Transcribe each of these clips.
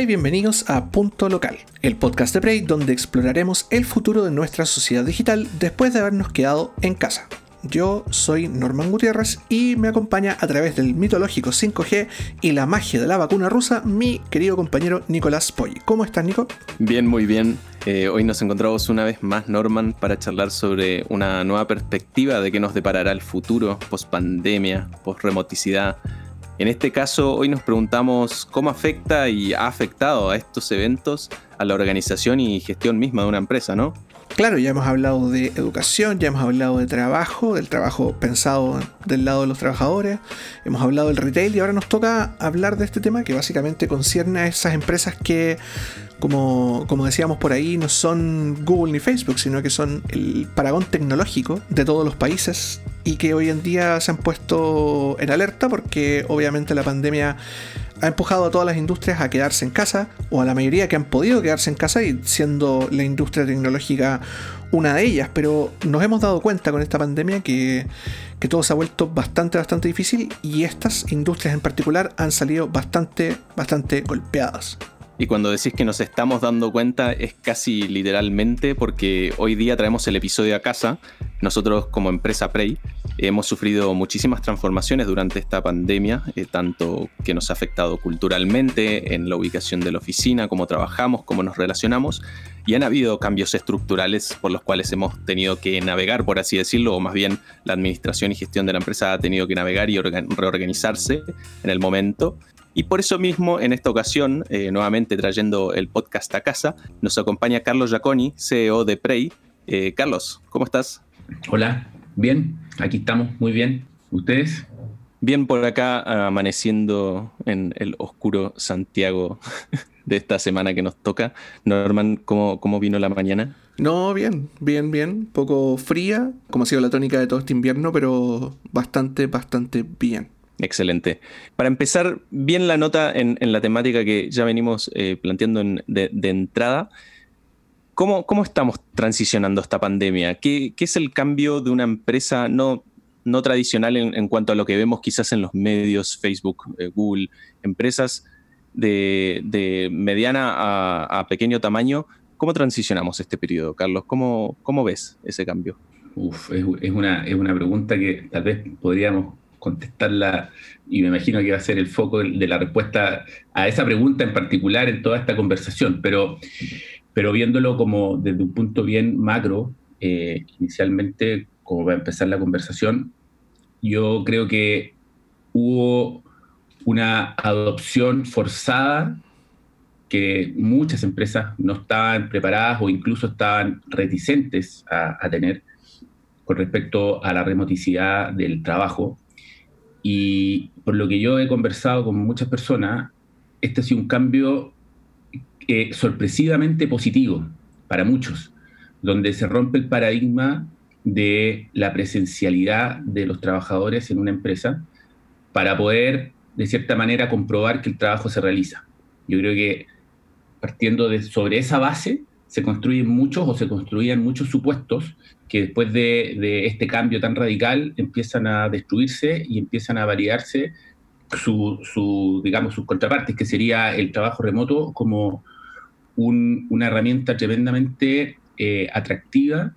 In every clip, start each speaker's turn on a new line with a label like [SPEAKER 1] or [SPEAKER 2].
[SPEAKER 1] Y bienvenidos a Punto Local, el podcast de Prey donde exploraremos el futuro de nuestra sociedad digital después de habernos quedado en casa. Yo soy Norman Gutiérrez y me acompaña a través del mitológico 5G y la magia de la vacuna rusa mi querido compañero Nicolás Poggi. ¿Cómo estás, Nico?
[SPEAKER 2] Bien, muy bien. Eh, hoy nos encontramos una vez más, Norman, para charlar sobre una nueva perspectiva de qué nos deparará el futuro post pandemia, post remoticidad. En este caso, hoy nos preguntamos cómo afecta y ha afectado a estos eventos a la organización y gestión misma de una empresa, ¿no?
[SPEAKER 1] Claro, ya hemos hablado de educación, ya hemos hablado de trabajo, del trabajo pensado del lado de los trabajadores, hemos hablado del retail y ahora nos toca hablar de este tema que básicamente concierne a esas empresas que, como, como decíamos por ahí, no son Google ni Facebook, sino que son el paragón tecnológico de todos los países y que hoy en día se han puesto en alerta porque obviamente la pandemia ha empujado a todas las industrias a quedarse en casa, o a la mayoría que han podido quedarse en casa, y siendo la industria tecnológica una de ellas, pero nos hemos dado cuenta con esta pandemia que, que todo se ha vuelto bastante, bastante difícil y estas industrias en particular han salido bastante, bastante golpeadas.
[SPEAKER 2] Y cuando decís que nos estamos dando cuenta es casi literalmente porque hoy día traemos el episodio a casa. Nosotros como empresa Prey hemos sufrido muchísimas transformaciones durante esta pandemia, eh, tanto que nos ha afectado culturalmente, en la ubicación de la oficina, cómo trabajamos, cómo nos relacionamos, y han habido cambios estructurales por los cuales hemos tenido que navegar, por así decirlo, o más bien la administración y gestión de la empresa ha tenido que navegar y reorganizarse en el momento. Y por eso mismo, en esta ocasión, eh, nuevamente trayendo el podcast a casa, nos acompaña Carlos Giaconi, CEO de Prey. Eh, Carlos, ¿cómo estás?
[SPEAKER 3] Hola, bien, aquí estamos, muy bien. ¿Ustedes?
[SPEAKER 2] Bien por acá, amaneciendo en el oscuro Santiago de esta semana que nos toca. Norman, ¿cómo, cómo vino la mañana?
[SPEAKER 1] No, bien, bien, bien. Poco fría, como ha sido la tónica de todo este invierno, pero bastante, bastante bien.
[SPEAKER 2] Excelente. Para empezar bien la nota en, la temática que ya venimos eh, planteando de, entrada, ¿cómo, ¿cómo, estamos transicionando esta pandemia? ¿Qué, es el cambio de una empresa no, no tradicional en, cuanto a lo que vemos quizás en los medios, Facebook, eh, Google, empresas de, mediana a, pequeño tamaño? ¿Cómo transicionamos este periodo, Carlos? ¿Cómo, cómo ves ese cambio?
[SPEAKER 3] Uf, es, una, es una pregunta que tal vez podríamos contestarla y me imagino que va a ser el foco de la respuesta a esa pregunta en particular en toda esta conversación, pero, pero viéndolo como desde un punto bien macro, eh, inicialmente, como va a empezar la conversación, yo creo que hubo una adopción forzada que muchas empresas no estaban preparadas o incluso estaban reticentes a, tener con respecto a la remoticidad del trabajo. Y por lo que yo he conversado con muchas personas, este ha sido un cambio eh, sorpresivamente positivo para muchos, donde se rompe el paradigma de la presencialidad de los trabajadores en una empresa para poder, de cierta manera, comprobar que el trabajo se realiza. Yo creo que partiendo de, sobre esa base, se construyen muchos o se construían muchos supuestos que después de, este cambio tan radical empiezan a destruirse y empiezan a variarse su, digamos, sus contrapartes, que sería el trabajo remoto como una herramienta tremendamente eh, atractiva,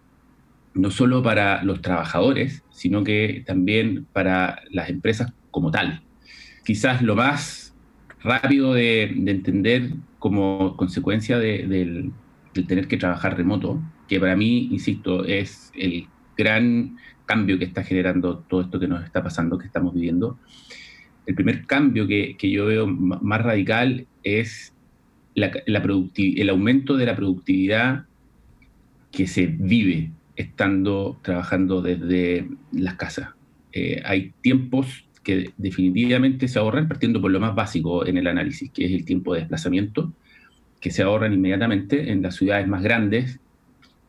[SPEAKER 3] no solo para los trabajadores, sino que también para las empresas como tal. Quizás lo más rápido de, entender como consecuencia del, tener que trabajar remoto, que para mí, insisto, es el gran cambio que está generando todo esto que nos está pasando, que estamos viviendo. El primer cambio que yo veo más radical es la, la el aumento de la productividad que se vive estando trabajando desde las casas. Eh, hay tiempos que definitivamente se ahorran partiendo por lo más básico en el análisis, que es el tiempo de desplazamiento, que se ahorran inmediatamente en las ciudades más grandes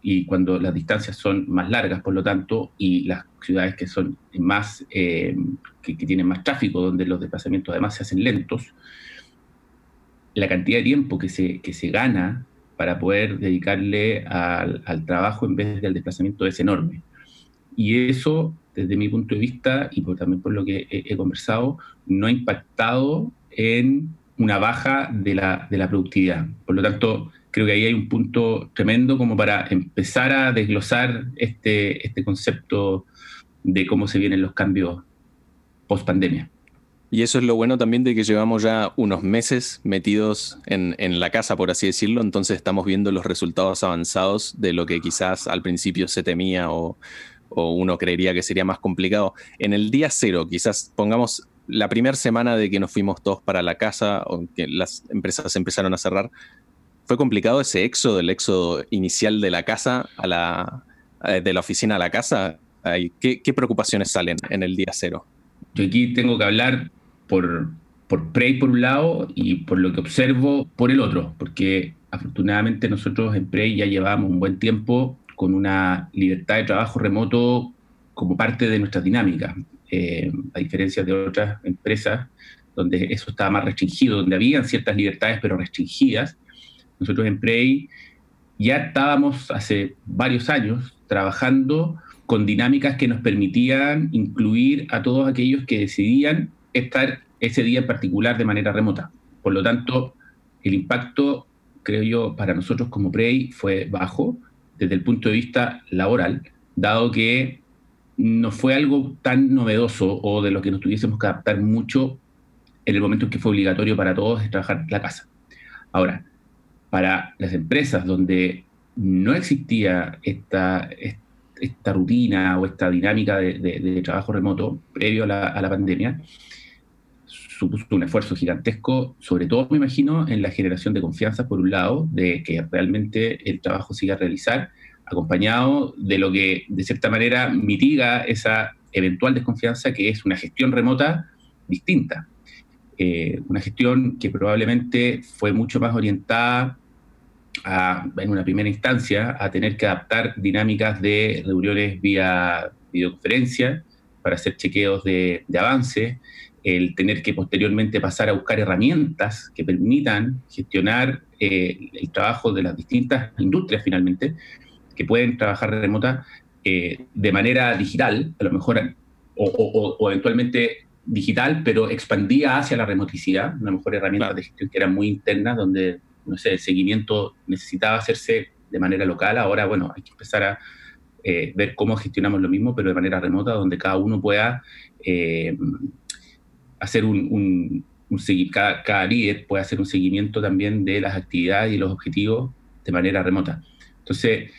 [SPEAKER 3] y cuando las distancias son más largas, por lo tanto, y las ciudades que son más, eh, que, tienen más tráfico, donde los desplazamientos además se hacen lentos, la cantidad de tiempo que se, que se gana para poder dedicarle al, trabajo en vez del desplazamiento es enorme. Y eso, desde mi punto de vista, y por, también por lo que he conversado, no ha impactado en una baja de la, de la productividad. Por lo tanto, creo que ahí hay un punto tremendo como para empezar a desglosar este, este concepto de cómo se vienen los cambios post pandemia.
[SPEAKER 2] Y eso es lo bueno también de que llevamos ya unos meses metidos en, en, la casa, por así decirlo, entonces estamos viendo los resultados avanzados de lo que quizás al principio se temía o, o uno creería que sería más complicado. En el día cero, quizás pongamos la primera semana de que nos fuimos todos para la casa o que las empresas empezaron a cerrar, fue complicado ese éxodo, el éxodo inicial de la casa a la, eh, de la oficina a la casa. ¿Qué, ¿Qué, preocupaciones salen en el día cero?
[SPEAKER 3] Yo aquí tengo que hablar por, por Prey por un lado y por lo que observo por el otro, porque afortunadamente nosotros en Prey ya llevamos un buen tiempo con una libertad de trabajo remoto como parte de nuestra dinámica, eh, a diferencia de otras empresas donde eso estaba más restringido, donde habían ciertas libertades pero restringidas. Nosotros en Prey ya estábamos hace varios años trabajando con dinámicas que nos permitían incluir a todos aquellos que decidían estar ese día en particular de manera remota. Por lo tanto, el impacto, creo yo, para nosotros como Prey fue bajo desde el punto de vista laboral, dado que no fue algo tan novedoso o de lo que nos tuviésemos que adaptar mucho en el momento en que fue obligatorio para todos trabajar la casa. Ahora, para las empresas donde no existía esta, esta rutina o esta dinámica de, trabajo remoto previo a la pandemia, supuso un esfuerzo gigantesco, sobre todo me imagino en la generación de confianza, por un lado, de que realmente el trabajo siga a realizar, acompañado de lo que de cierta manera mitiga esa eventual desconfianza que es una gestión remota distinta. Eh, una gestión que probablemente fue mucho más orientada a, en una primera instancia a tener que adaptar dinámicas de reuniones vía videoconferencia para hacer chequeos de, de avance, el tener que posteriormente pasar a buscar herramientas que permitan gestionar eh, el trabajo de las distintas industrias finalmente, que pueden trabajar remota eh, de manera digital, a lo mejor, o, eventualmente digital, pero expandía hacia la remoticidad, una mejor herramienta de gestión que era muy interna, donde, no sé, el seguimiento necesitaba hacerse de manera local, ahora, bueno, hay que empezar a eh, ver cómo gestionamos lo mismo, pero de manera remota, donde cada uno pueda hacer un, un, cada, cada, líder puede hacer un seguimiento también de las actividades y los objetivos de manera remota. Entonces,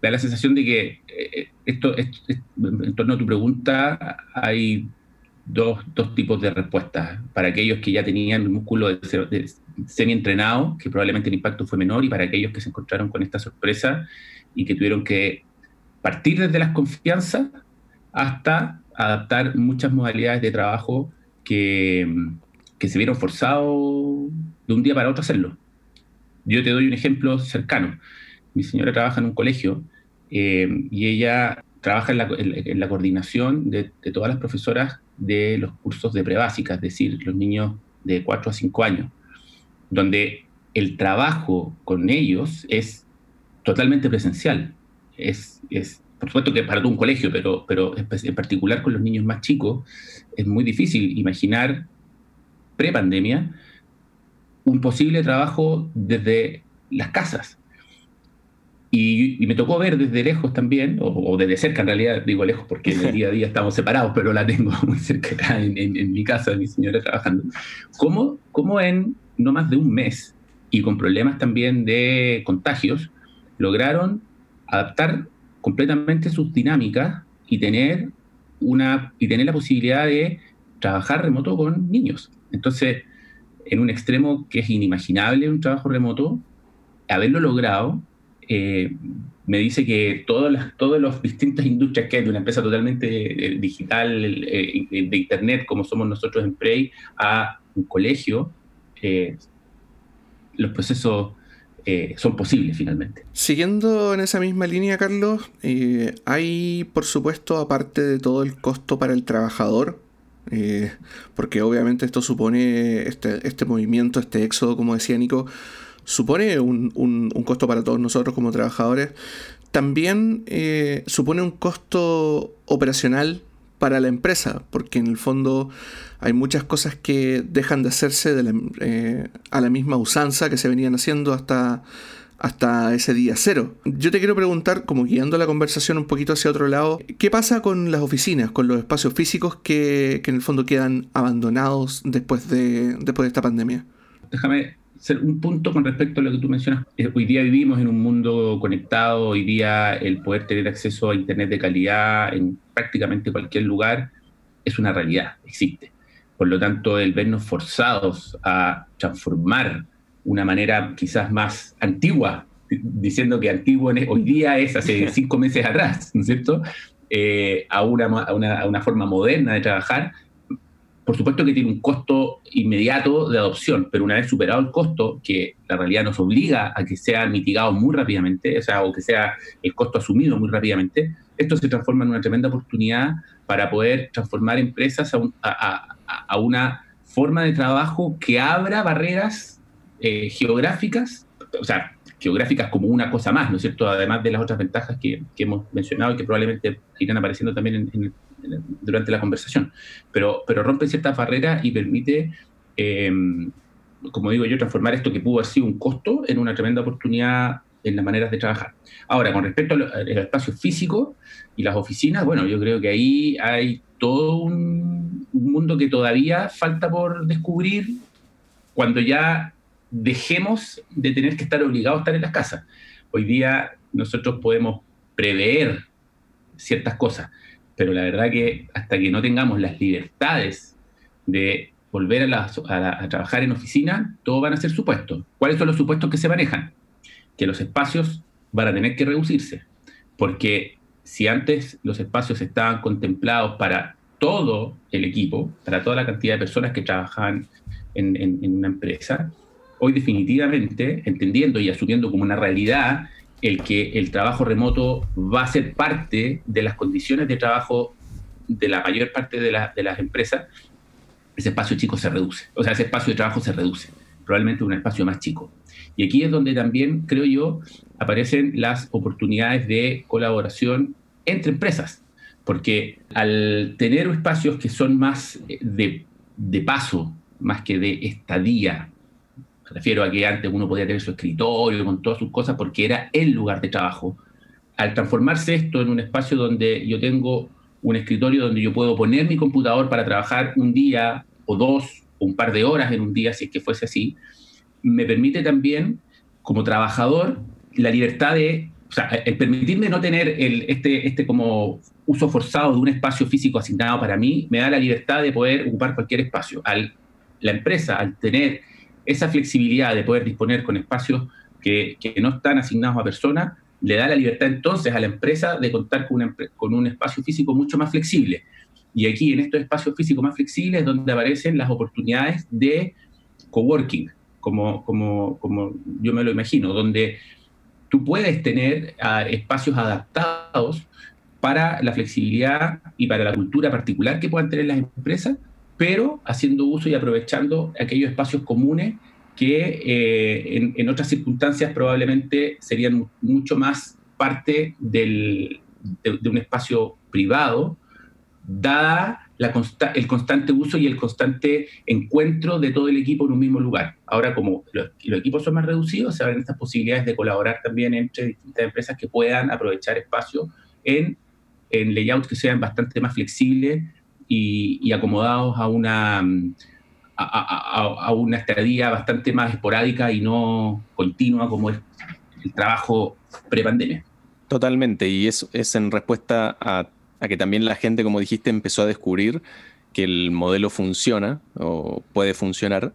[SPEAKER 3] da la sensación de que eh, esto, en torno a tu pregunta, hay dos, dos, tipos de respuestas. Para aquellos que ya tenían el músculo de, semi-entrenado, que probablemente el impacto fue menor, y para aquellos que se encontraron con esta sorpresa y que tuvieron que partir desde las confianzas hasta adaptar muchas modalidades de trabajo que, se vieron forzados de un día para otro a hacerlo. Yo te doy un ejemplo cercano. Mi señora trabaja en un colegio eh, y ella trabaja en la, coordinación de, todas las profesoras de los cursos de prebásica, es decir, los niños de 4 a 5 años, donde el trabajo con ellos es totalmente presencial. Es, es por supuesto que para todo un colegio, pero, pero en particular con los niños más chicos, es muy difícil imaginar pre-pandemia un posible trabajo desde las casas. Y, me tocó ver desde lejos también, o, desde cerca en realidad, digo lejos porque en el día a día estamos separados, pero la tengo muy cerca acá en, mi casa, mi señora trabajando, cómo, cómo en no más de un mes y con problemas también de contagios, lograron adaptar completamente sus dinámicas y tener, una, y tener la posibilidad de trabajar remoto con niños. Entonces, en un extremo que es inimaginable un trabajo remoto, haberlo logrado, eh, me dice que todas las, todas las distintas industrias que hay de una empresa totalmente eh, digital, eh, de Internet, como somos nosotros en Prey, a un colegio, los procesos eh, son posibles finalmente.
[SPEAKER 1] Siguiendo en esa misma línea, Carlos, eh, hay por supuesto, aparte de todo el costo para el trabajador, eh, porque obviamente esto supone, este, este, movimiento, este éxodo, como decía Nico, supone un, un costo para todos nosotros como trabajadores, también supone un costo operacional para la empresa, porque en el fondo hay muchas cosas que dejan de hacerse eh, a la misma usanza que se venían haciendo hasta, hasta ese día cero. Yo te quiero preguntar, como guiando la conversación un poquito hacia otro lado, ¿qué pasa con las oficinas, con los espacios físicos que, que en el fondo quedan abandonados después de, después de esta pandemia?
[SPEAKER 3] Déjame un punto con respecto a lo que tú mencionas. Eh, hoy día vivimos en un mundo conectado, hoy día el poder tener acceso a Internet de calidad en prácticamente cualquier lugar es una realidad, existe. Por lo tanto, el vernos forzados a transformar una manera quizás más antigua, diciendo que antiguo hoy día es hace cinco meses atrás, ¿no es cierto? Eh, a, una, a, una, a, una, forma moderna de trabajar, por supuesto que tiene un costo inmediato de adopción, pero una vez superado el costo, que la realidad nos obliga a que sea mitigado muy rápidamente, o sea, o que sea el costo asumido muy rápidamente, esto se transforma en una tremenda oportunidad para poder transformar empresas a, una forma de trabajo que abra barreras eh, geográficas, o sea, geográficas como una cosa más, ¿no es cierto? Además de las otras ventajas que, hemos mencionado y que probablemente irán apareciendo también en, en, durante la conversación, pero, pero rompe ciertas barreras y permite, em, como digo yo, transformar esto que pudo haber sido un costo en una tremenda oportunidad en las maneras de trabajar. Ahora, con respecto al espacio físico y las oficinas, bueno, yo creo que ahí hay todo un, mundo que todavía falta por descubrir cuando ya dejemos de tener que estar obligados a estar en las casas. Hoy día nosotros podemos prever ciertas cosas, pero la verdad que hasta que no tengamos las libertades de volver a, trabajar en oficina, todo van a ser supuestos. ¿Cuáles son los supuestos que se manejan? Que los espacios van a tener que reducirse, porque si antes los espacios estaban contemplados para todo el equipo, para toda la cantidad de personas que trabajaban en, en una empresa, hoy definitivamente, entendiendo y asumiendo como una realidad el que el trabajo remoto va a ser parte de las condiciones de trabajo de la mayor parte de, las empresas, ese espacio chico se reduce. O sea, ese espacio de trabajo se reduce. Probablemente un espacio más chico. Y aquí es donde también, creo yo, aparecen las oportunidades de colaboración entre empresas. Porque al tener espacios que son más de, de paso, más que de estadía, refiero a que antes uno podía tener su escritorio con todas sus cosas porque era el lugar de trabajo. Al transformarse esto en un espacio donde yo tengo un escritorio donde yo puedo poner mi computador para trabajar un día o dos o un par de horas en un día, si es que fuese así, me permite también, como trabajador, la libertad de, o sea, el permitirme no tener el, este, este como uso forzado de un espacio físico asignado para mí, me da la libertad de poder ocupar cualquier espacio. Al, la empresa, al tener esa flexibilidad de poder disponer con espacios que, no están asignados a personas, le da la libertad entonces a la empresa de contar con, con un espacio físico mucho más flexible. Y aquí en estos espacios físicos más flexibles es donde aparecen las oportunidades de coworking, como, como, yo me lo imagino, donde tú puedes tener espacios adaptados para la flexibilidad y para la cultura particular que puedan tener las empresas, pero haciendo uso y aprovechando aquellos espacios comunes que eh, en, otras circunstancias probablemente serían mucho más parte de, un espacio privado, dada la el constante uso y el constante encuentro de todo el equipo en un mismo lugar. Ahora, como los, equipos son más reducidos, se abren estas posibilidades de colaborar también entre distintas empresas que puedan aprovechar espacio en, en layouts que sean bastante más flexibles y, acomodados a una, a, una estadía bastante más esporádica y no continua como es el trabajo pre-pandemia.
[SPEAKER 2] Totalmente, y eso es en respuesta a, a que también la gente, como dijiste, empezó a descubrir que el modelo funciona o puede funcionar.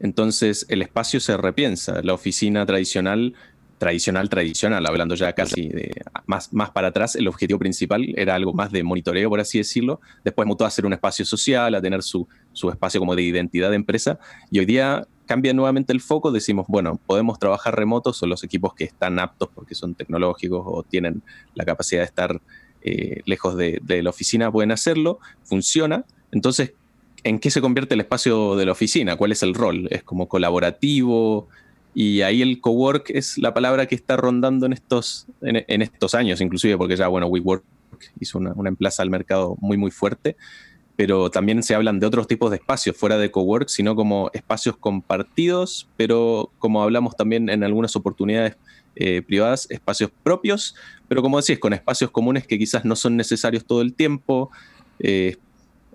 [SPEAKER 2] Entonces el espacio se repiensa. La oficina tradicional tradicional, tradicional, hablando ya casi de más, más para atrás, el objetivo principal era algo más de monitoreo, por así decirlo. Después mutó a ser un espacio social, a tener su, su espacio como de identidad de empresa. Y hoy día cambia nuevamente el foco, decimos, bueno, podemos trabajar remotos, son los equipos que están aptos porque son tecnológicos o tienen la capacidad de estar eh, lejos de, de la oficina, pueden hacerlo, funciona. Entonces, ¿en qué se convierte el espacio de la oficina? ¿Cuál es el rol? ¿Es como colaborativo? Y ahí el cowork es la palabra que está rondando en estos, en, estos años, inclusive, porque ya, bueno, WeWork hizo una, una emplaza al mercado muy, muy fuerte pero también se hablan de otros tipos de espacios fuera de cowork, sino como espacios compartidos, pero como hablamos también en algunas oportunidades eh, privadas, espacios propios, pero como decís, con espacios comunes que quizás no son necesarios todo el tiempo, eh,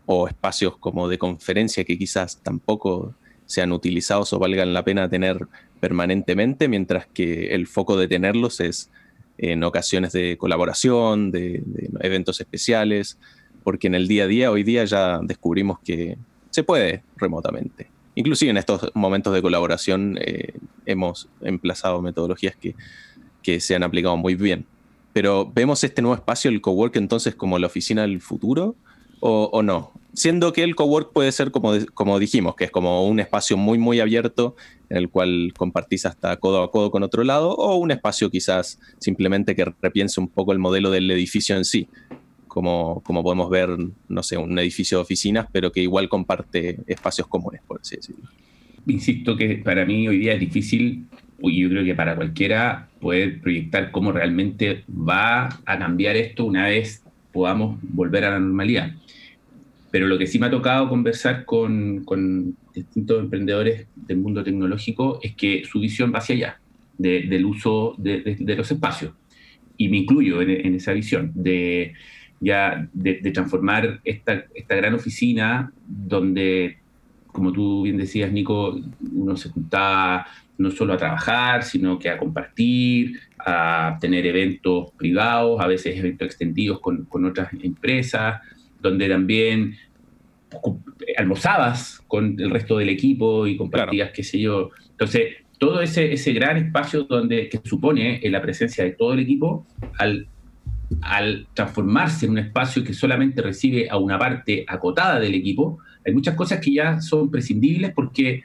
[SPEAKER 2] o espacios como de conferencia que quizás tampoco sean utilizados o valgan la pena tener permanentemente, mientras que el foco de tenerlos es en ocasiones de colaboración, de eventos especiales, porque en el día a día, hoy día ya descubrimos que se puede remotamente. Inclusive en estos momentos de colaboración eh, hemos emplazado metodologías que, que se han aplicado muy bien. Pero vemos este nuevo espacio, el cowork, entonces como la oficina del futuro o, no. Siendo que el cowork puede ser como, como dijimos, que es como un espacio muy, muy abierto en el cual compartís hasta codo a codo con otro lado, o un espacio quizás simplemente que repiense un poco el modelo del edificio en sí, como, podemos ver, no sé, un edificio de oficinas, pero que igual comparte espacios comunes, por así decirlo.
[SPEAKER 3] Insisto que para mí hoy día es difícil, y yo creo que para cualquiera, poder proyectar cómo realmente va a cambiar esto una vez podamos volver a la normalidad. Pero lo que sí me ha tocado conversar con, distintos emprendedores del mundo tecnológico es que su visión va hacia allá, del uso de, los espacios. Y me incluyo en, esa visión, de ya de, transformar esta, esta, gran oficina donde, como tú bien decías, Nico, uno se juntaba no solo a trabajar, sino que a compartir, a tener eventos privados, a veces eventos extendidos con, con otras empresas, donde también almorzabas con el resto del equipo y compartías, qué sé yo. Entonces, todo ese, ese gran espacio donde, que supone la presencia de todo el equipo, al al transformarse en un espacio que solamente recibe a una parte acotada del equipo, hay muchas cosas que ya son prescindibles porque,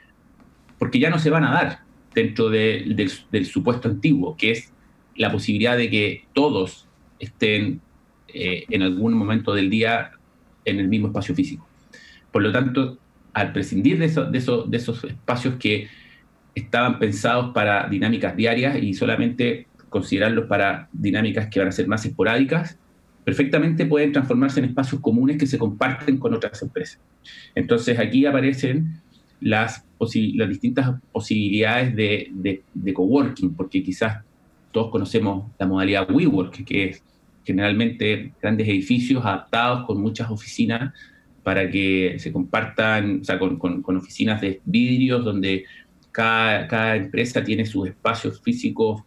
[SPEAKER 3] porque ya no se van a dar dentro del, supuesto antiguo, que es la posibilidad de que todos estén eh, en algún momento del día en el mismo espacio físico. Por lo tanto, al prescindir de, de, de esos espacios que estaban pensados para dinámicas diarias y solamente considerarlos para dinámicas que van a ser más esporádicas, perfectamente pueden transformarse en espacios comunes que se comparten con otras empresas. Entonces aquí aparecen las, distintas posibilidades de, de, coworking, porque quizás todos conocemos la modalidad WeWork, que es generalmente grandes edificios adaptados con muchas oficinas para que se compartan, o sea, con, con, oficinas de vidrios donde cada, cada, empresa tiene sus espacios físicos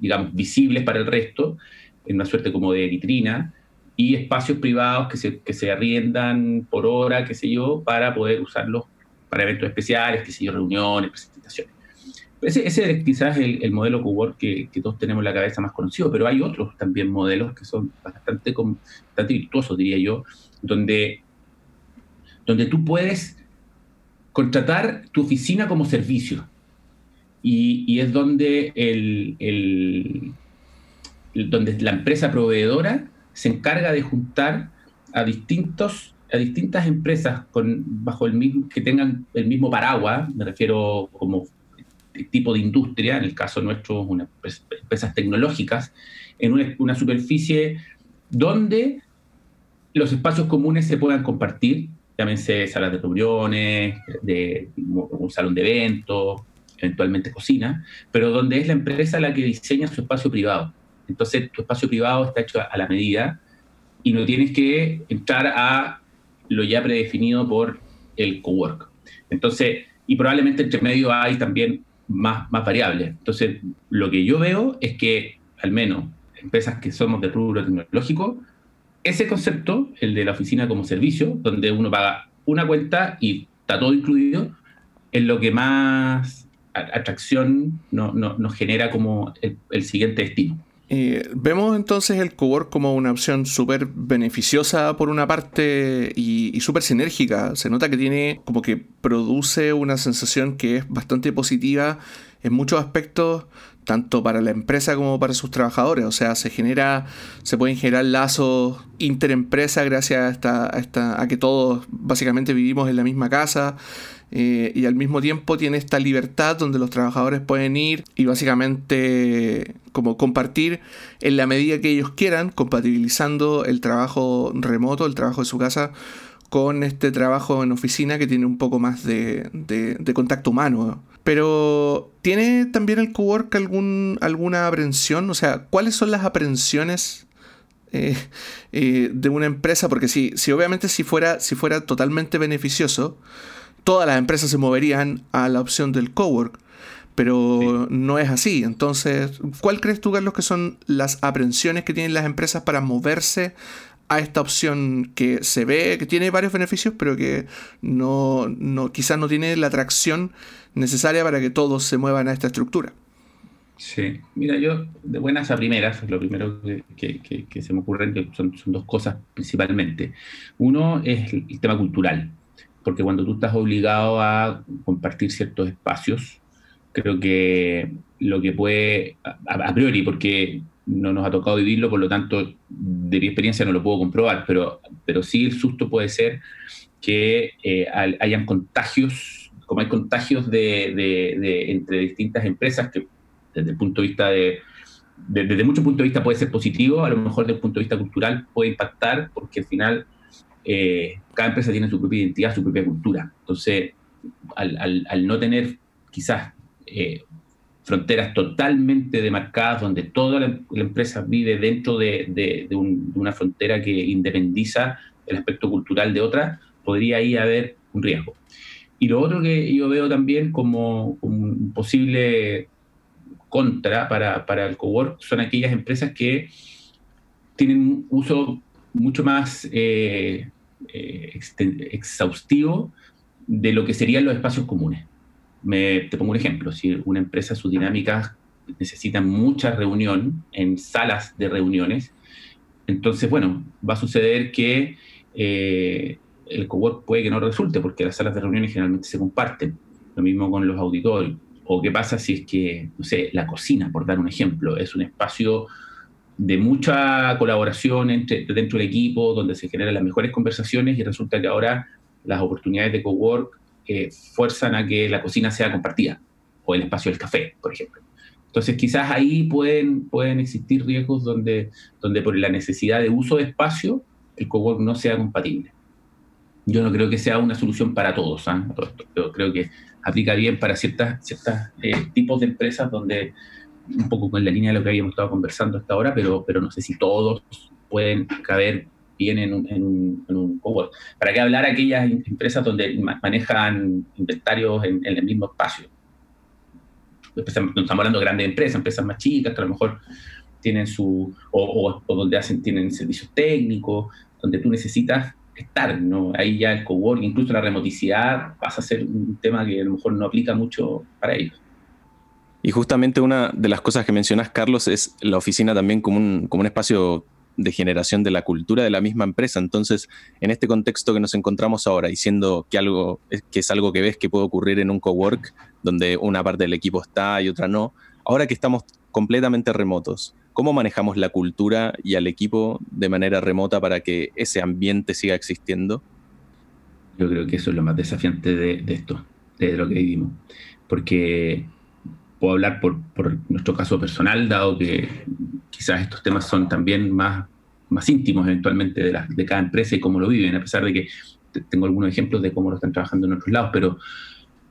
[SPEAKER 3] digamos, visibles para el resto, en una suerte como de vitrina, y espacios privados que se, que se arriendan por hora, qué sé yo, para poder usarlos para eventos especiales, qué sé yo, reuniones, presentaciones. Ese, es quizás el, el modelo cowork que, que, todos tenemos en la cabeza más conocido, pero hay otros también modelos que son bastante, bastante virtuosos, diría yo, donde, donde tú puedes contratar tu oficina como servicio. Y, es donde, el, donde la empresa proveedora se encarga de juntar a, distintos, a distintas empresas con, bajo el mismo, que tengan el mismo paraguas, me refiero como tipo de industria, en el caso nuestro, una, empresas tecnológicas, en una, superficie donde los espacios comunes se puedan compartir, llámense salas de reuniones, de, un salón de eventos, eventualmente cocina, pero donde es la empresa la que diseña su espacio privado. Entonces, tu espacio privado está hecho a la medida y no tienes que entrar a lo ya predefinido por el cowork. Entonces, y probablemente entre medio hay también más, más variables. Entonces, lo que yo veo es que, al menos, empresas que somos de rubro tecnológico, ese concepto, el de la oficina como servicio, donde uno paga una cuenta y está todo incluido, es lo que más atracción no, nos genera como el, siguiente destino.
[SPEAKER 1] Vemos entonces el cowork como una opción súper beneficiosa por una parte y, súper sinérgica. Se nota que tiene como que produce una sensación que es bastante positiva en muchos aspectos, tanto para la empresa como para sus trabajadores. O sea, se genera, se pueden generar lazos interempresa gracias a, esta, a, esta, a que todos básicamente vivimos en la misma casa. Eh, y al mismo tiempo tiene esta libertad donde los trabajadores pueden ir y básicamente como compartir en la medida que ellos quieran, compatibilizando el trabajo remoto, el trabajo de su casa, con este trabajo en oficina que tiene un poco más de, de contacto humano. Pero, ¿tiene también el cowork algún, alguna aprensión? O sea, ¿cuáles son las aprensiones eh, eh, de una empresa? Porque si, si obviamente si fuera, si fuera totalmente beneficioso, todas las empresas se moverían a la opción del cowork. Pero no es así. Entonces, ¿cuál crees tú, Carlos, que son las aprensiones que tienen las empresas para moverse a esta opción que se ve que tiene varios beneficios, pero que no, no, quizás no tiene la atracción necesaria para que todos se muevan a esta estructura.
[SPEAKER 3] Sí, mira, yo de buenas a primeras, lo primero que, se me ocurre son, son, dos cosas principalmente. Uno es el, tema cultural, porque cuando tú estás obligado a compartir ciertos espacios, creo que lo que puede, a priori, porque no nos ha tocado vivirlo, por lo tanto, de mi experiencia no lo puedo comprobar, pero, pero sí el susto puede ser que eh, hayan contagios, como hay contagios de, entre distintas empresas, que desde el punto de vista de, desde muchos puntos de vista puede ser positivo, a lo mejor desde el punto de vista cultural puede impactar, porque al final eh, cada empresa tiene su propia identidad, su propia cultura. Entonces, al, al no tener quizás eh, fronteras totalmente demarcadas, donde toda la, empresa vive dentro de, una frontera que independiza el aspecto cultural de otra, podría ahí haber un riesgo. Y lo otro que yo veo también como, un posible contra para, para el cowork son aquellas empresas que tienen un uso mucho más eh, eh, exhaustivo de lo que serían los espacios comunes te pongo un ejemplo, si una empresa, sus dinámicas necesitan mucha reunión en salas de reuniones, entonces, bueno, va a suceder que eh, el cowork puede que no resulte porque las salas de reuniones generalmente se comparten. Lo mismo con los auditorios. O qué pasa si es que, no sé, la cocina, por dar un ejemplo, es un espacio de mucha colaboración entre, dentro del equipo, donde se generan las mejores conversaciones y resulta que ahora las oportunidades de cowork que fuerzan a que la cocina sea compartida, o el espacio del café, por ejemplo. Entonces quizás ahí pueden, pueden existir riesgos donde, donde por la necesidad de uso de espacio el cowork no sea compatible. Yo no creo que sea una solución para todos. ¿ah? Yo creo que aplica bien para ciertas, ciertas eh, tipos de empresas donde, un poco con la línea de lo que habíamos estado conversando hasta ahora, pero, pero no sé si todos pueden caber bien en un, en. ¿Para qué hablar aquellas empresas donde manejan inventarios en, el mismo espacio? Estamos hablando de grandes empresas, empresas más chicas que a lo mejor tienen su, o, donde hacen, tienen servicios técnicos, donde tú necesitas estar, ¿no? Ahí ya el cowork, incluso la remoticidad pasa a ser un tema que a lo mejor no aplica mucho para ellos.
[SPEAKER 2] Y justamente una de las cosas que mencionas, Carlos, es la oficina también como un, como un espacio de generación de la cultura de la misma empresa. Entonces, en este contexto que nos encontramos ahora, diciendo que algo que es algo que ves que puede ocurrir en un cowork, donde una parte del equipo está y otra no, ahora que estamos completamente remotos, ¿cómo manejamos la cultura y al equipo de manera remota para que ese ambiente siga existiendo?
[SPEAKER 3] Yo creo que eso es lo más desafiante de, esto, de lo que vivimos. Porque puedo hablar por, por, nuestro caso personal, dado que quizás estos temas son también más, más íntimos eventualmente de, cada empresa y cómo lo viven, a pesar de que tengo algunos ejemplos de cómo lo están trabajando en otros lados, pero,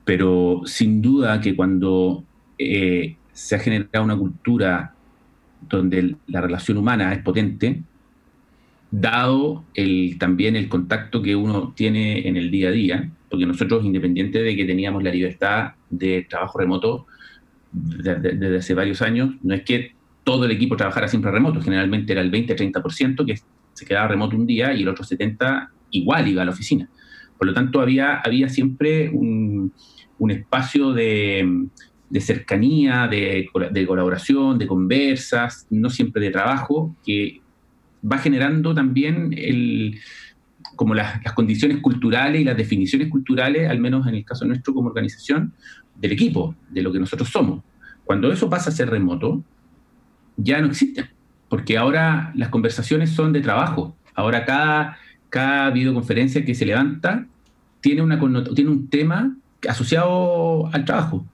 [SPEAKER 3] pero sin duda que cuando eh, se ha generado una cultura donde la relación humana es potente, dado el, también el contacto que uno tiene en el día a día, porque nosotros, independiente de que teníamos la libertad de trabajo remoto, desde, hace varios años, no es que todo el equipo trabajara siempre remoto, generalmente era el 20-30% que se quedaba remoto un día y el otro 70% igual iba a la oficina. Por lo tanto, había, había siempre un, un espacio de, de cercanía, de, de, colaboración, de conversas, no siempre de trabajo, que va generando también el, como las, condiciones culturales y las definiciones culturales, al menos en el caso nuestro como organización, del equipo, de lo que nosotros somos. Cuando eso pasa a ser remoto, ya no existe, porque ahora las conversaciones son de trabajo. Ahora cada, cada videoconferencia que se levanta tiene, una tiene un tema asociado al trabajo.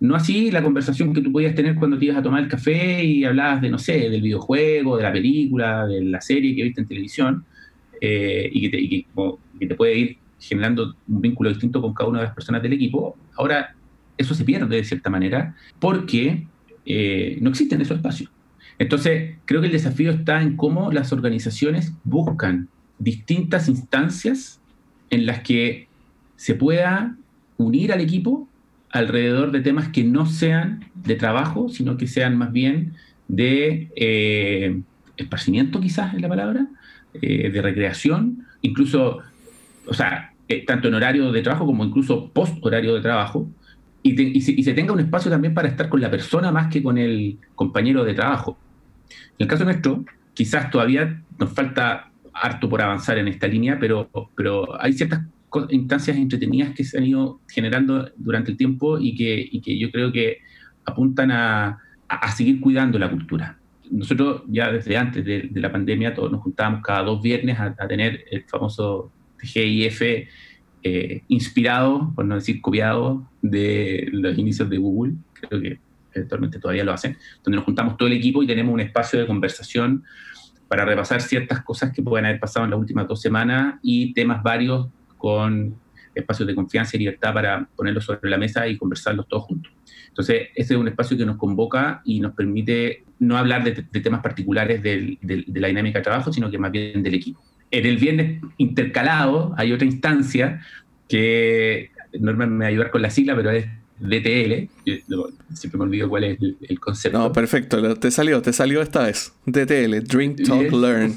[SPEAKER 3] No así la conversación que tú podías tener cuando te ibas a tomar el café y hablabas de, no sé, del videojuego, de la película, de la serie que viste en televisión, eh, y, que te, y que puede ir generando un vínculo distinto con cada una de las personas del equipo. Ahora, eso se pierde de cierta manera porque eh, no existen esos espacios. Entonces, creo que el desafío está en cómo las organizaciones buscan distintas instancias en las que se pueda unir al equipo alrededor de temas que no sean de trabajo, sino que sean más bien de eh, esparcimiento, quizás es la palabra, eh, de recreación, incluso, o sea, tanto en horario de trabajo como incluso post horario de trabajo, y, se, tenga un espacio también para estar con la persona más que con el compañero de trabajo. En el caso nuestro, quizás todavía nos falta harto por avanzar en esta línea, pero, pero hay ciertas instancias entretenidas que se han ido generando durante el tiempo y que, que yo creo que apuntan a, seguir cuidando la cultura. Nosotros ya desde antes de, la pandemia todos nos juntábamos cada dos viernes a, a tener el famoso GIF eh, inspirado, por no decir copiado, de los inicios de Google, creo que actualmente todavía lo hacen, donde nos juntamos todo el equipo y tenemos un espacio de conversación para repasar ciertas cosas que pueden haber pasado en las últimas dos semanas y temas varios con espacios de confianza y libertad para ponerlos sobre la mesa y conversarlos todos juntos. Entonces, este es un espacio que nos convoca y nos permite no hablar de, temas particulares de la dinámica de trabajo, sino que más bien del equipo en el viernes intercalado hay otra instancia que Norman me va a ayudar con la sigla, pero es DTL. siempre me olvido cuál es el, concepto.
[SPEAKER 1] No, perfecto, te salió, te salió esta vez. DTL, Drink, Talk, Learn.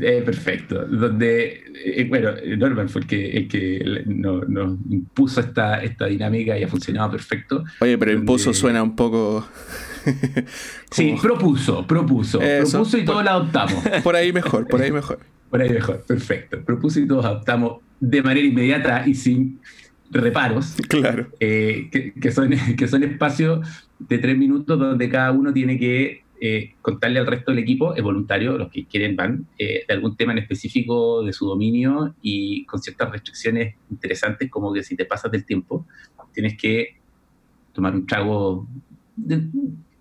[SPEAKER 3] Eh, perfecto. Donde, eh, bueno, Norman fue el que, el que nos impuso esta, esta dinámica y ha funcionado perfecto.
[SPEAKER 1] Oye, pero impuso suena un poco.
[SPEAKER 3] sí, propuso, propuso. propuso y todos la adoptamos.
[SPEAKER 1] Por ahí mejor, por ahí mejor.
[SPEAKER 3] Por ahí mejor, perfecto. Propuso y todos adoptamos de manera inmediata y sin reparos.
[SPEAKER 1] Claro.
[SPEAKER 3] Eh, que, son, que son espacios de tres minutos donde cada uno tiene que eh, contarle al resto del equipo, es voluntario, los que quieren van, eh, de algún tema en específico de su dominio y con ciertas restricciones interesantes, como que si te pasas del tiempo, tienes que tomar un trago de,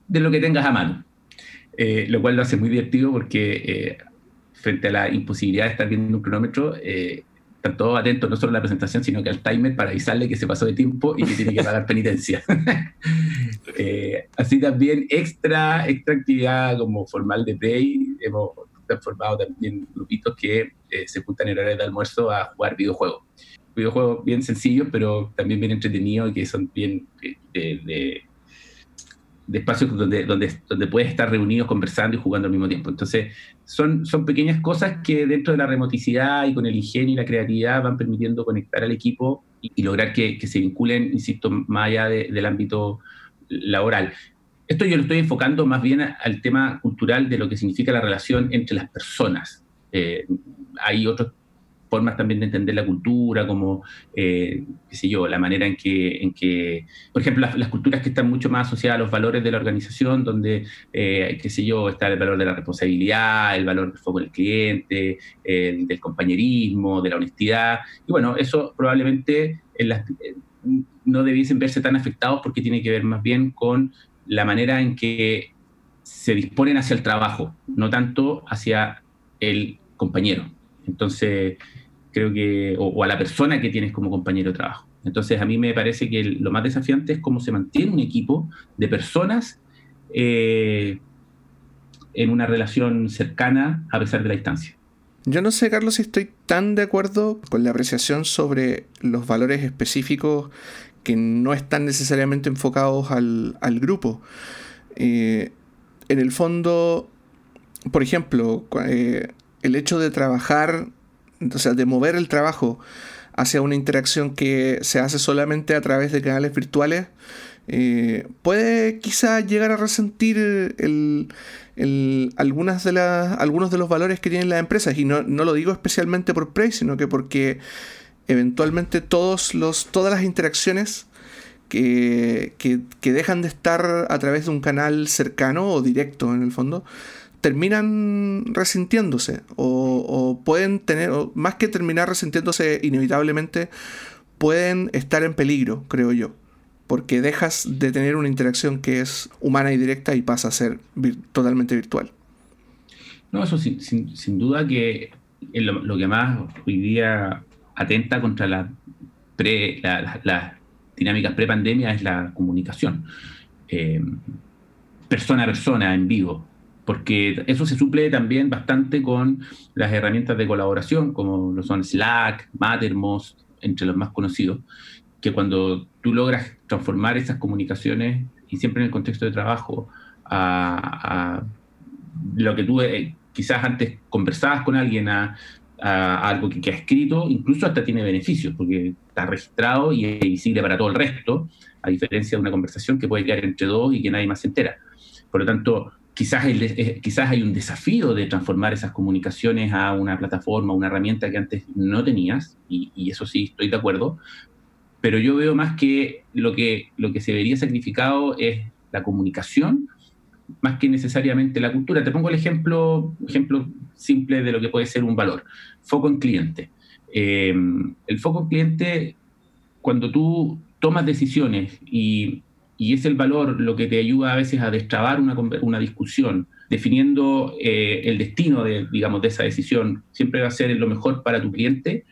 [SPEAKER 3] de lo que tengas a mano. lo cual lo hace muy divertido porque frente a la imposibilidad de estar viendo un cronómetro, eh, están todos atentos no solo a la presentación, sino que al timer para avisarle que se pasó de tiempo y que tiene que pagar penitencia. Eh, así también extra, extra actividad como formal de play, hemos transformado también grupitos que eh, se juntan en hora de almuerzo a jugar videojuegos. Videojuegos bien sencillos, pero también bien entretenidos y que son bien de de espacios donde, donde, donde puedes estar reunidos conversando y jugando al mismo tiempo. Entonces, son, son pequeñas cosas que dentro de la remoticidad y con el ingenio y la creatividad van permitiendo conectar al equipo y, lograr que, que, se vinculen, insisto, más allá del ámbito laboral. Esto yo lo estoy enfocando más bien al tema cultural de lo que significa la relación entre las personas. Eh, hay otros formas también de entender la cultura, como, eh, qué sé yo, la manera en que, en que por ejemplo, las, culturas que están mucho más asociadas a los valores de la organización, donde, eh, qué sé yo, está el valor de la responsabilidad, el valor del foco del cliente, el del compañerismo, de la honestidad. Y bueno, eso probablemente en las, eh, no debiesen verse tan afectados porque tiene que ver más bien con la manera en que se disponen hacia el trabajo, no tanto hacia el compañero. Entonces, creo que, o, a la persona que tienes como compañero de trabajo. Entonces, a mí me parece que lo más desafiante es cómo se mantiene un equipo de personas eh, en una relación cercana a pesar de la distancia.
[SPEAKER 1] Yo no sé, Carlos, si estoy tan de acuerdo con la apreciación sobre los valores específicos que no están necesariamente enfocados al, grupo. Eh, en el fondo, por ejemplo, eh, el hecho de trabajar, o sea, de mover el trabajo hacia una interacción que se hace solamente a través de canales virtuales, eh, puede quizá llegar a resentir el, algunas de las, algunos de los valores que tienen las empresas. Y no, lo digo especialmente por Prey, sino que porque eventualmente todos los, todas las interacciones que, que, dejan de estar a través de un canal cercano o directo en el fondo, terminan resintiéndose o, pueden tener, más que terminar resintiéndose inevitablemente, pueden estar en peligro, creo yo, porque dejas de tener una interacción que es humana y directa y pasa a ser totalmente virtual.
[SPEAKER 3] No, eso sin, sin, duda que lo, que más hoy día atenta contra las dinámicas pre-pandemia es la comunicación. Eh, persona a persona, en vivo. Porque eso se suple también bastante con las herramientas de colaboración, como lo son Slack, Mattermost, entre los más conocidos, que cuando tú logras transformar esas comunicaciones, y siempre en el contexto de trabajo, a, lo que tú eh, quizás antes conversabas con alguien a, algo que, ha escrito, incluso hasta tiene beneficios, porque está registrado y es visible para todo el resto, a diferencia de una conversación que puede quedar entre dos y que nadie más se entera. Por lo tanto, quizás, eh, quizás hay un desafío de transformar esas comunicaciones a una plataforma, una herramienta que antes no tenías, y, y, eso sí, estoy de acuerdo, pero yo veo más que lo que, lo que se vería sacrificado es la comunicación más que necesariamente la cultura. Te pongo el ejemplo, ejemplo simple de lo que puede ser un valor. Foco en cliente. Eh, el foco en cliente, cuando tú tomas decisiones y, es el valor lo que te ayuda a veces a destrabar una, una discusión, definiendo eh, el destino de, digamos, de esa decisión, siempre va a ser lo mejor para tu cliente.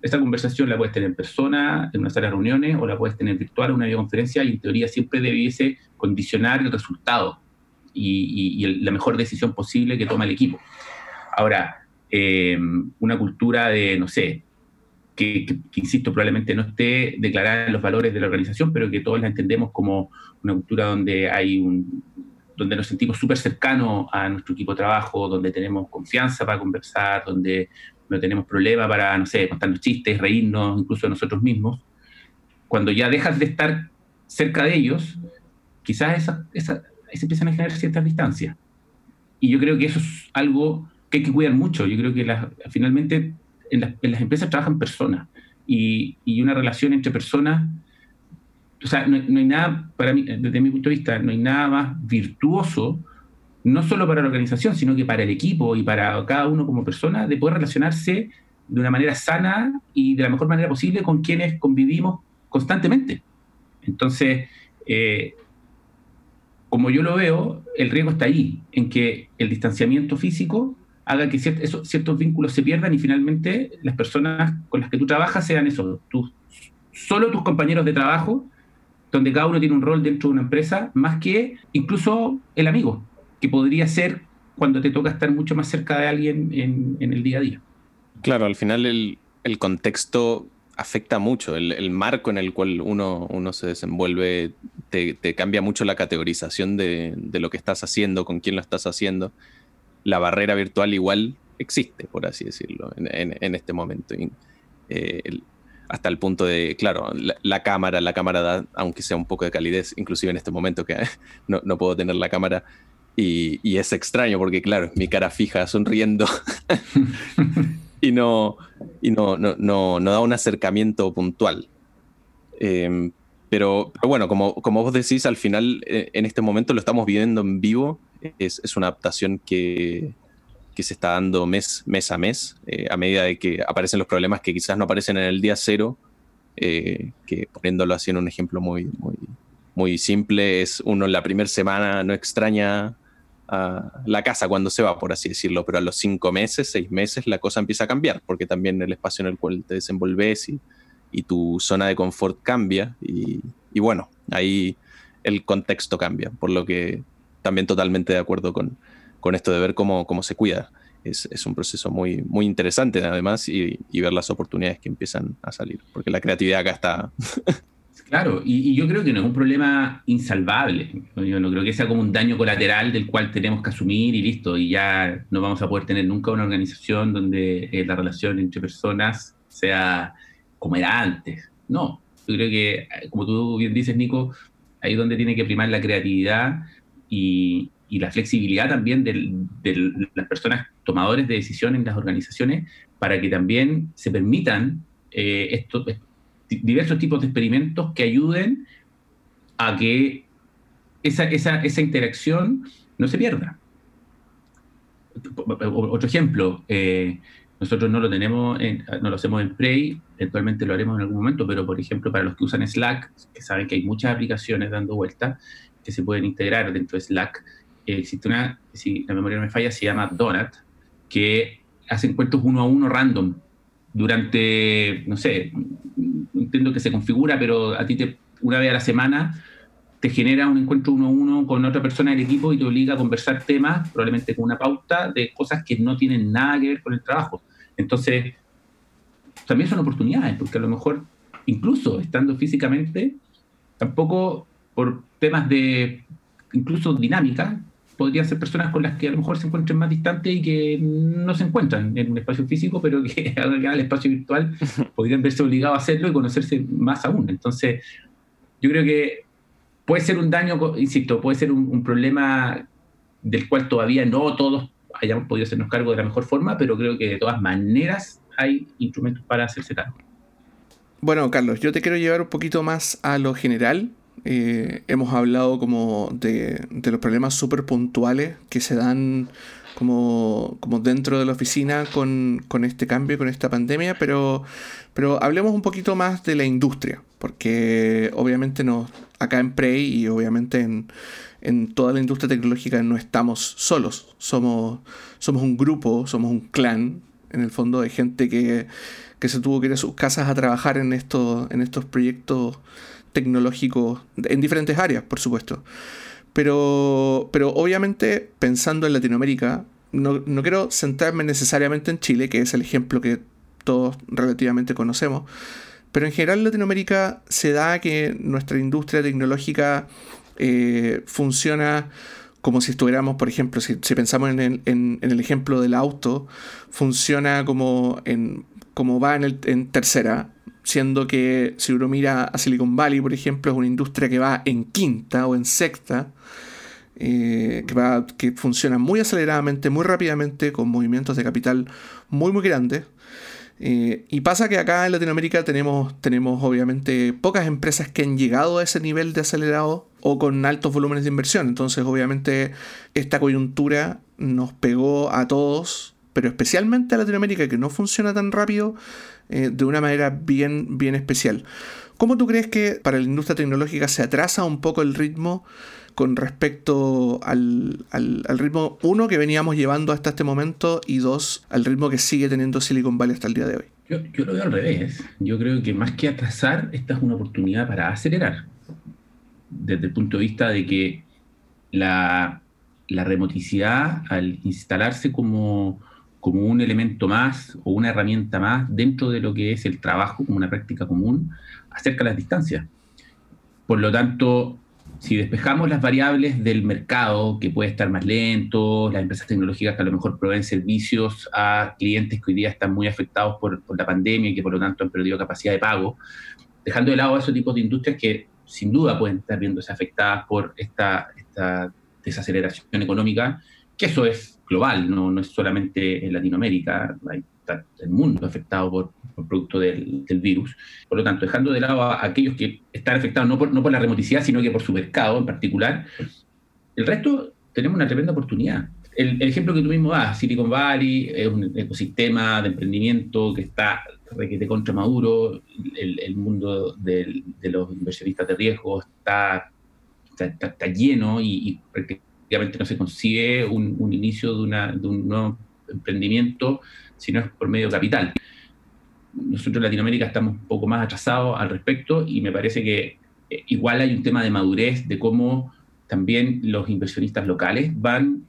[SPEAKER 3] Esta conversación la puedes tener en persona, en una sala de reuniones, o la puedes tener virtual, en una videoconferencia, y en teoría siempre debiese condicionar el resultado y, la mejor decisión posible que toma el equipo. Ahora, eh, una cultura de, no sé, que, insisto, probablemente no esté declarada en los valores de la organización, pero que todos la entendemos como una cultura donde hay un donde nos sentimos súper cercanos a nuestro equipo de trabajo, donde tenemos confianza para conversar, donde no tenemos problema para, no sé, contarnos chistes, reírnos, incluso de nosotros mismos. Cuando ya dejas de estar cerca de ellos, quizás esa, esa, se empiezan a generar ciertas distancias. Y yo creo que eso es algo que hay que cuidar mucho. Yo creo que finalmente en las, empresas trabajan personas y, una relación entre personas, o sea, no, hay nada, para mí, desde mi punto de vista, no hay nada más virtuoso, no solo para la organización, sino que para el equipo y para cada uno como persona, de poder relacionarse de una manera sana y de la mejor manera posible con quienes convivimos constantemente. Entonces, eh, como yo lo veo, el riesgo está ahí, en que el distanciamiento físico haga que ciertos vínculos se pierdan y finalmente las personas con las que tú trabajas sean eso, solo tus compañeros de trabajo, donde cada uno tiene un rol dentro de una empresa, más que incluso el amigo, que podría ser cuando te toca estar mucho más cerca de alguien en, el día a día.
[SPEAKER 2] Claro, al final el, el contexto afecta mucho. El, marco en el cual uno, uno se desenvuelve te, cambia mucho la categorización de, lo que estás haciendo, con quién lo estás haciendo. La barrera virtual igual existe, por así decirlo, en, este momento. Eh, hasta el punto de, claro, la, cámara, la cámara da, aunque sea un poco de calidez, inclusive en este momento que no, no puedo tener la cámara, y, es extraño porque, claro, mi cara fija sonriendo y no, y no, no, no, da un acercamiento puntual. Em, pero, bueno, como, como vos decís, al final eh, en este momento lo estamos viviendo en vivo. Es, es una adaptación que, que, se está dando mes, mes a mes, eh, a medida de que aparecen los problemas que quizás no aparecen en el día cero, eh, que poniéndolo así en un ejemplo muy, muy, muy simple, es uno en la primera semana no extraña la casa cuando se va, por así decirlo, pero a los cinco meses, seis meses, la cosa empieza a cambiar, porque también el espacio en el cual te desenvolves y, tu zona de confort cambia, y, bueno, ahí el contexto cambia, por lo que también totalmente de acuerdo con, con esto de ver cómo, cómo se cuida. Es, un proceso muy, muy interesante además y, y, ver las oportunidades que empiezan a salir, porque la creatividad acá está
[SPEAKER 3] Claro, y, yo creo que no es un problema insalvable. Yo no creo que sea como un daño colateral del cual tenemos que asumir y listo, y ya no vamos a poder tener nunca una organización donde eh, la relación entre personas sea como era antes. No, yo creo que, eh, como tú bien dices, Nico, ahí es donde tiene que primar la creatividad y, la flexibilidad también de las personas tomadores de decisiones en las organizaciones para que también se permitan eh, esto, diversos tipos de experimentos que ayuden a que esa, esa, interacción no se pierda. Otro ejemplo, eh, nosotros no lo tenemos, no lo hacemos en Prey, eventualmente lo haremos en algún momento, pero por ejemplo para los que usan Slack, que saben que hay muchas aplicaciones dando vuelta que se pueden integrar dentro de Slack, eh, existe una, si la memoria no me falla, se llama Donut, que hace encuentros uno a uno random durante, no sé, entiendo que se configura, pero a ti te, una vez a la semana te genera un encuentro uno a uno con otra persona del equipo y te obliga a conversar temas, probablemente con una pauta de cosas que no tienen nada que ver con el trabajo. Entonces, también son oportunidades, porque a lo mejor, incluso estando físicamente, tampoco por temas de incluso dinámica, podrían ser personas con las que a lo mejor se encuentren más distantes y que no se encuentran en un espacio físico, pero que al espacio virtual podrían verse obligados a hacerlo y conocerse más aún. Entonces, yo creo que puede ser un daño, insisto, puede ser un, problema del cual todavía no todos hayamos podido hacernos cargo de la mejor forma, pero creo que de todas maneras hay instrumentos para hacerse cargo.
[SPEAKER 1] Bueno, Carlos, yo te quiero llevar un poquito más a lo general. Eh, hemos hablado como de, los problemas súper puntuales que se dan como, como dentro de la oficina con, con, este cambio, con esta pandemia, pero, pero hablemos un poquito más de la industria, porque obviamente no, acá en Prey y obviamente en, en toda la industria tecnológica no estamos solos, somos, somos un grupo, somos un clan, en el fondo, de gente que, que se tuvo que ir a sus casas a trabajar en estos, en estos proyectos tecnológicos en diferentes áreas, por supuesto. Pero, pero obviamente, pensando en Latinoamérica, no, quiero centrarme necesariamente en Chile, que es el ejemplo que todos relativamente conocemos, pero en general en Latinoamérica se da que nuestra industria tecnológica eh, funciona como si estuviéramos, por ejemplo, si, pensamos en el, en, el, ejemplo del auto, funciona como, en, como va en, el, tercera, siendo que si uno mira a Silicon Valley, por ejemplo, es una industria que va en quinta o en sexta, eh, que, va, que funciona muy aceleradamente, muy rápidamente, con movimientos de capital muy, muy grandes. Eh, y pasa que acá en Latinoamérica tenemos, tenemos obviamente pocas empresas que han llegado a ese nivel de acelerado o con altos volúmenes de inversión. Entonces obviamente esta coyuntura nos pegó a todos, pero especialmente a Latinoamérica que no funciona tan rápido, eh, de una manera bien, bien especial. ¿Cómo tú crees que para la industria tecnológica se atrasa un poco el ritmo con respecto al, ritmo, uno, que veníamos llevando hasta este momento y dos, al ritmo que sigue teniendo Silicon Valley hasta el día de hoy?
[SPEAKER 3] Yo, yo lo veo al revés. Yo creo que más que atrasar, esta es una oportunidad para acelerar. Desde el punto de vista de que la, la remoticidad, al instalarse como, como un elemento más o una herramienta más dentro de lo que es el trabajo como una práctica común, acerca las distancias. Por lo tanto, si despejamos las variables del mercado, que puede estar más lento, las empresas tecnológicas que a lo mejor proveen servicios a clientes que hoy día están muy afectados por, la pandemia y que por lo tanto han perdido capacidad de pago, dejando de lado esos tipos de industrias que sin duda pueden estar viéndose afectadas por esta, esta desaceleración económica, que eso es global, no, no es solamente en Latinoamérica, hay el mundo afectado por, producto del, virus. Por lo tanto, dejando de lado a, aquellos que están afectados no por, no por la remoticidad, sino que por su mercado en particular, el resto tenemos una tremenda oportunidad. El, ejemplo que tú mismo das, Silicon Valley, es un ecosistema de emprendimiento que está requete contra maduro, el, mundo de los inversionistas de riesgo está, está, lleno y, prácticamente no se consigue un, un inicio de, una, de un nuevo emprendimiento si no es por medio capital. Nosotros en Latinoamérica estamos un poco más atrasados al respecto y me parece que eh, igual hay un tema de madurez de cómo también los inversionistas locales van,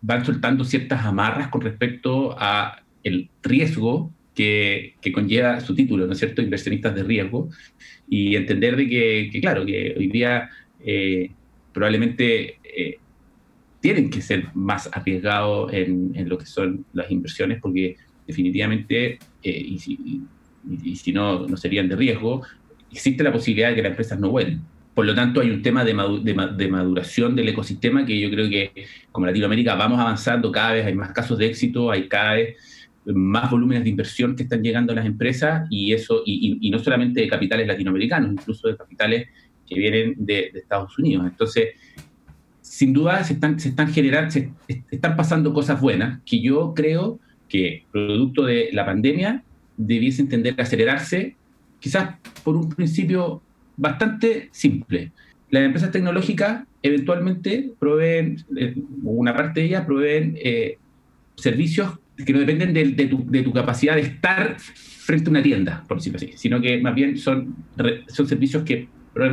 [SPEAKER 3] van soltando ciertas amarras con respecto a el riesgo que, que, conlleva su título, ¿no es cierto? Inversionistas de riesgo, y entender de que, claro, que hoy día eh, probablemente eh, tienen que ser más arriesgados en, en, lo que son las inversiones, porque definitivamente, eh, y, si, y, si, no, no serían de riesgo, existe la posibilidad de que las empresas no vuelen. Por lo tanto, hay un tema de, de, maduración del ecosistema que yo creo que como Latinoamérica vamos avanzando, cada vez hay más casos de éxito, hay cada vez más volúmenes de inversión que están llegando a las empresas y eso, y, y no solamente de capitales latinoamericanos, incluso de capitales que vienen de, Estados Unidos. Entonces, sin duda se están, se están generando, se están pasando cosas buenas que yo creo que producto de la pandemia debiesen tender a acelerarse, quizás por un principio bastante simple. Las empresas tecnológicas eventualmente proveen, eh, una parte de ellas proveen eh, servicios que no dependen de, tu, capacidad de estar frente a una tienda, por decirlo así, sino que más bien son, son servicios que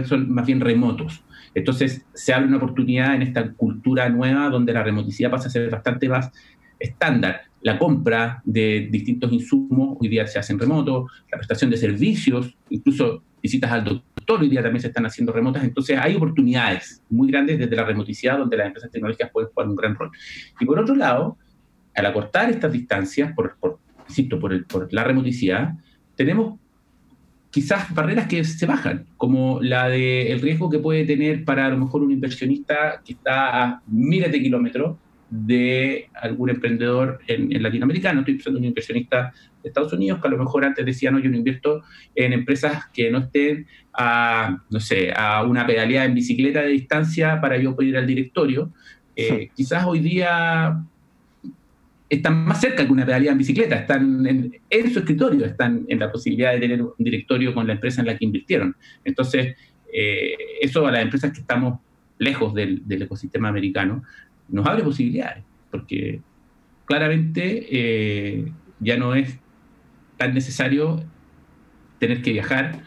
[SPEAKER 3] son más bien remotos. Entonces se abre una oportunidad en esta cultura nueva donde la remoticidad pasa a ser bastante más estándar. La compra de distintos insumos hoy día se hace en remoto, la prestación de servicios, incluso visitas al doctor hoy día también se están haciendo remotas. Entonces hay oportunidades muy grandes desde la remoticidad donde las empresas tecnológicas pueden jugar un gran rol. Y por otro lado, al acortar estas distancias, por, insisto, por, el, por la remoticidad, tenemos quizás barreras que se bajan, como la del riesgo que puede tener para a lo mejor un inversionista que está a miles de kilómetros de algún emprendedor en, en latinoamericano. Estoy pensando en un inversionista de Estados Unidos que a lo mejor antes decía, no, yo no invierto en empresas que no estén a, no sé, a una pedaleada en bicicleta de distancia para yo poder ir al directorio. Eh, quizás hoy día están más cerca que una pedalía en bicicleta, están en, su escritorio, están en la posibilidad de tener un directorio con la empresa en la que invirtieron. Entonces, eh, eso a las empresas que estamos lejos del, ecosistema americano nos abre posibilidades, porque claramente eh, ya no es tan necesario tener que viajar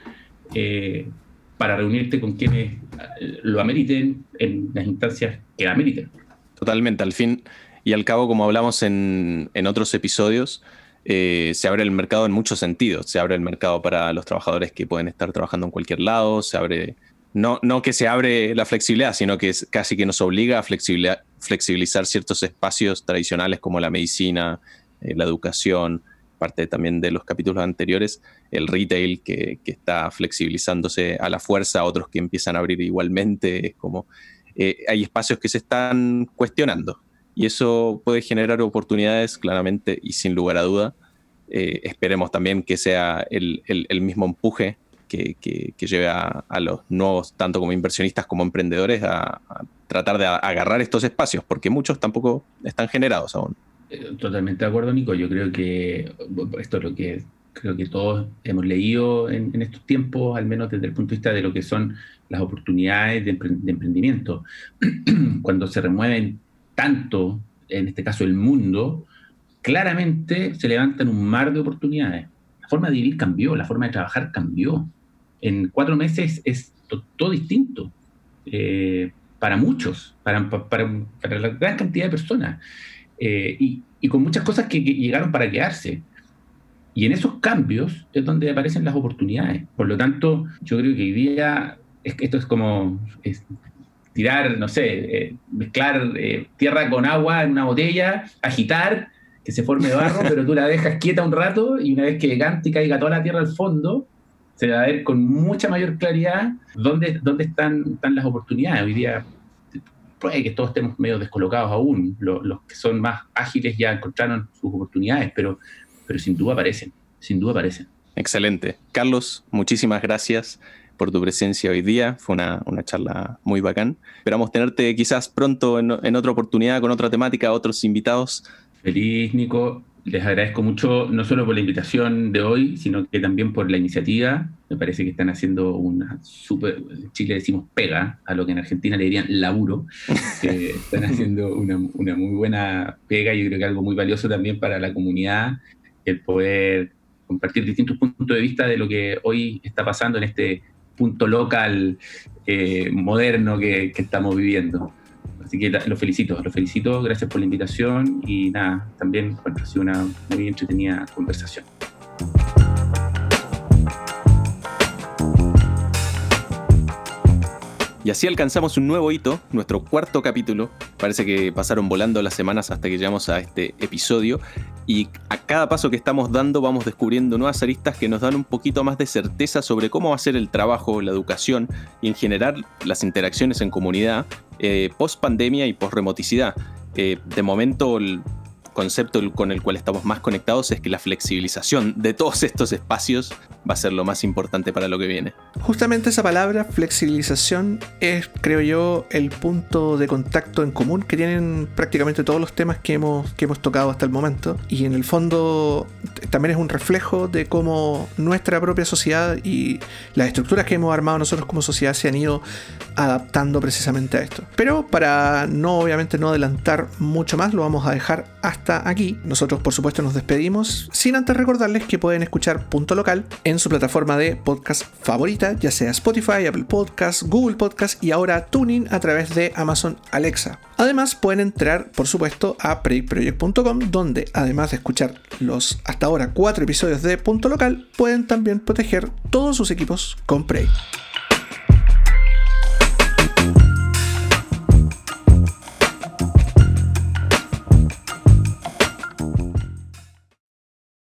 [SPEAKER 3] eh, para reunirte con quienes lo ameriten en las instancias que ameriten.
[SPEAKER 2] Totalmente, al fin y al cabo, como hablamos en, otros episodios, eh, se abre el mercado en muchos sentidos. Se abre el mercado para los trabajadores que pueden estar trabajando en cualquier lado, se abre, no, no que se abre la flexibilidad, sino que es casi que nos obliga a flexibilizar ciertos espacios tradicionales como la medicina, eh, la educación, parte también de los capítulos anteriores, el retail que, está flexibilizándose a la fuerza, otros que empiezan a abrir igualmente, como eh, hay espacios que se están cuestionando y eso puede generar oportunidades claramente y sin lugar a duda. Eh, esperemos también que sea el, mismo empuje que, lleve a, los nuevos, tanto como inversionistas como emprendedores, a, tratar de agarrar estos espacios, porque muchos tampoco están generados aún.
[SPEAKER 3] Eh, totalmente de acuerdo, Nico. Yo creo que esto es lo que creo que todos hemos leído en, estos tiempos, al menos desde el punto de vista de lo que son las oportunidades de, de emprendimiento. Cuando se remueven tanto, en este caso el mundo, claramente se levantan un mar de oportunidades. La forma de vivir cambió, la forma de trabajar cambió. En cuatro meses es todo distinto. Eh, para muchos, para, para, la gran cantidad de personas. Eh, y, y, con muchas cosas que, llegaron para quedarse. Y en esos cambios es donde aparecen las oportunidades. Por lo tanto, yo creo que hoy día es, esto es como tirar, no sé, eh, mezclar tierra con agua en una botella, agitar, que se forme barro, pero tú la dejas quieta un rato y una vez que cante y caiga toda la tierra al fondo, se va a ver con mucha mayor claridad dónde, dónde están, están las oportunidades. Hoy día puede que todos estemos medio descolocados aún, los, los que son más ágiles ya encontraron sus oportunidades, pero, pero sin duda aparecen, sin duda aparecen.
[SPEAKER 2] Excelente. Carlos, muchísimas gracias por tu presencia hoy día. Fue una, charla muy bacán. Esperamos tenerte quizás pronto en, otra oportunidad con otra temática, otros invitados.
[SPEAKER 3] Feliz, Nico. Les agradezco mucho, no solo por la invitación de hoy, sino que también por la iniciativa. Me parece que están haciendo una súper, en Chile decimos pega, a lo que en Argentina le dirían laburo. que están haciendo una, una muy buena pega y yo creo que algo muy valioso también para la comunidad, el poder compartir distintos puntos de vista de lo que hoy está pasando en este punto local eh, moderno que, estamos viviendo. Así que lo felicito, lo felicito, gracias por la invitación y nada, también ha sido una muy entretenida conversación.
[SPEAKER 2] Y así alcanzamos un nuevo hito, nuestro cuarto capítulo. Parece que pasaron volando las semanas hasta que llegamos a este episodio. Y a cada paso que estamos dando vamos descubriendo nuevas aristas que nos dan un poquito más de certeza sobre cómo va a ser el trabajo, la educación y en general las interacciones en comunidad eh, post pandemia y post remoticidad. Eh, de momento concepto con el cual estamos más conectados es que la flexibilización de todos estos espacios va a ser lo más importante para lo que viene.
[SPEAKER 1] Justamente esa palabra, flexibilización, es, creo yo, el punto de contacto en común que tienen prácticamente todos los temas que hemos, que hemos tocado hasta el momento. Y en el fondo también es un reflejo de cómo nuestra propia sociedad y las estructuras que hemos armado nosotros como sociedad se han ido adaptando precisamente a esto. Pero para no, obviamente, no adelantar mucho más, lo vamos a dejar hasta aquí. Nosotros, por supuesto, nos despedimos, sin antes recordarles que pueden escuchar Punto Local en su plataforma de podcast favorita, ya sea Spotify, Apple Podcasts, Google Podcasts y ahora Tuning a través de Amazon Alexa. Además, pueden entrar, por supuesto, a preyproject.com, donde además de escuchar los hasta ahora cuatro episodios de Punto Local, pueden también proteger todos sus equipos con Prey.